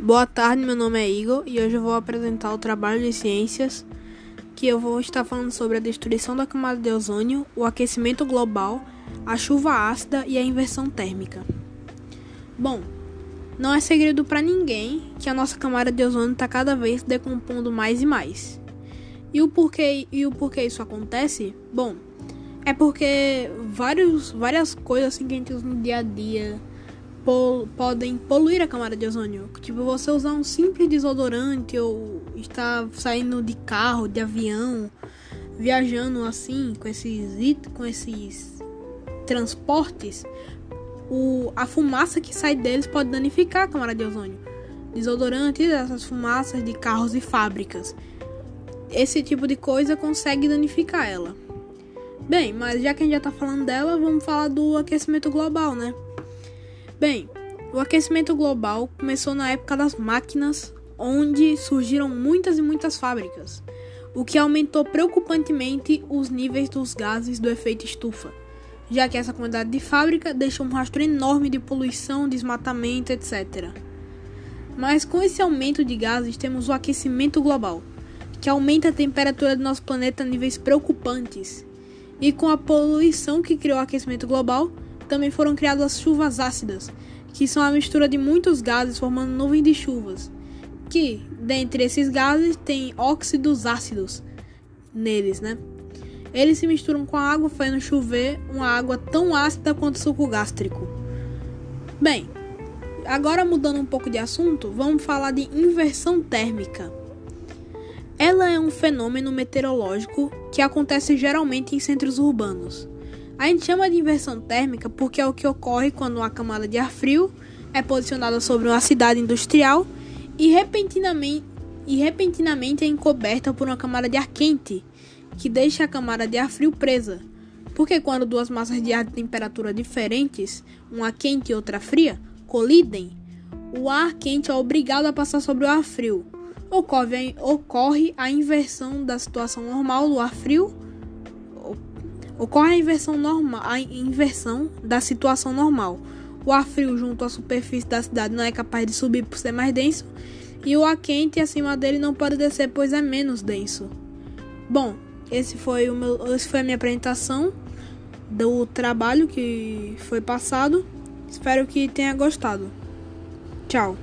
Boa tarde, meu nome é Igor e hoje eu vou apresentar o trabalho de ciências que eu vou estar falando sobre a destruição da camada de ozônio, o aquecimento global, a chuva ácida e a inversão térmica. Bom, não é segredo para ninguém que a nossa camada de ozônio está cada vez decompondo mais e mais. E o porquê e o porquê isso acontece? Bom, é porque vários, várias coisas assim que a gente usa no dia a dia pol podem poluir a camada de ozônio. Tipo, você usar um simples desodorante ou estar saindo de carro, de avião, viajando assim com esses com esses transportes, o, a fumaça que sai deles pode danificar a camada de ozônio. Desodorante essas fumaças de carros e fábricas. Esse tipo de coisa consegue danificar ela. Bem, mas já que a gente já tá falando dela, vamos falar do aquecimento global, né? Bem, o aquecimento global começou na época das máquinas, onde surgiram muitas e muitas fábricas, o que aumentou preocupantemente os níveis dos gases do efeito estufa, já que essa quantidade de fábrica deixou um rastro enorme de poluição, desmatamento, etc. Mas com esse aumento de gases temos o aquecimento global, que aumenta a temperatura do nosso planeta a níveis preocupantes. E com a poluição que criou o aquecimento global, também foram criadas as chuvas ácidas, que são a mistura de muitos gases formando nuvens de chuvas, que dentre esses gases tem óxidos ácidos neles, né? Eles se misturam com a água, fazendo chover uma água tão ácida quanto suco gástrico. Bem, agora mudando um pouco de assunto, vamos falar de inversão térmica. Ela é um fenômeno meteorológico que acontece geralmente em centros urbanos. A gente chama de inversão térmica porque é o que ocorre quando uma camada de ar frio é posicionada sobre uma cidade industrial e repentinamente, e repentinamente é encoberta por uma camada de ar quente, que deixa a camada de ar frio presa. Porque quando duas massas de ar de temperatura diferentes, uma quente e outra fria, colidem, o ar quente é obrigado a passar sobre o ar frio. Ocorre, ocorre a inversão da situação normal do ar frio Ocorre a inversão, normal, a inversão da situação normal. O ar frio junto à superfície da cidade não é capaz de subir por ser mais denso, e o ar quente acima dele não pode descer, pois é menos denso. Bom, esse foi o meu, esse foi a minha apresentação do trabalho que foi passado. Espero que tenha gostado. Tchau.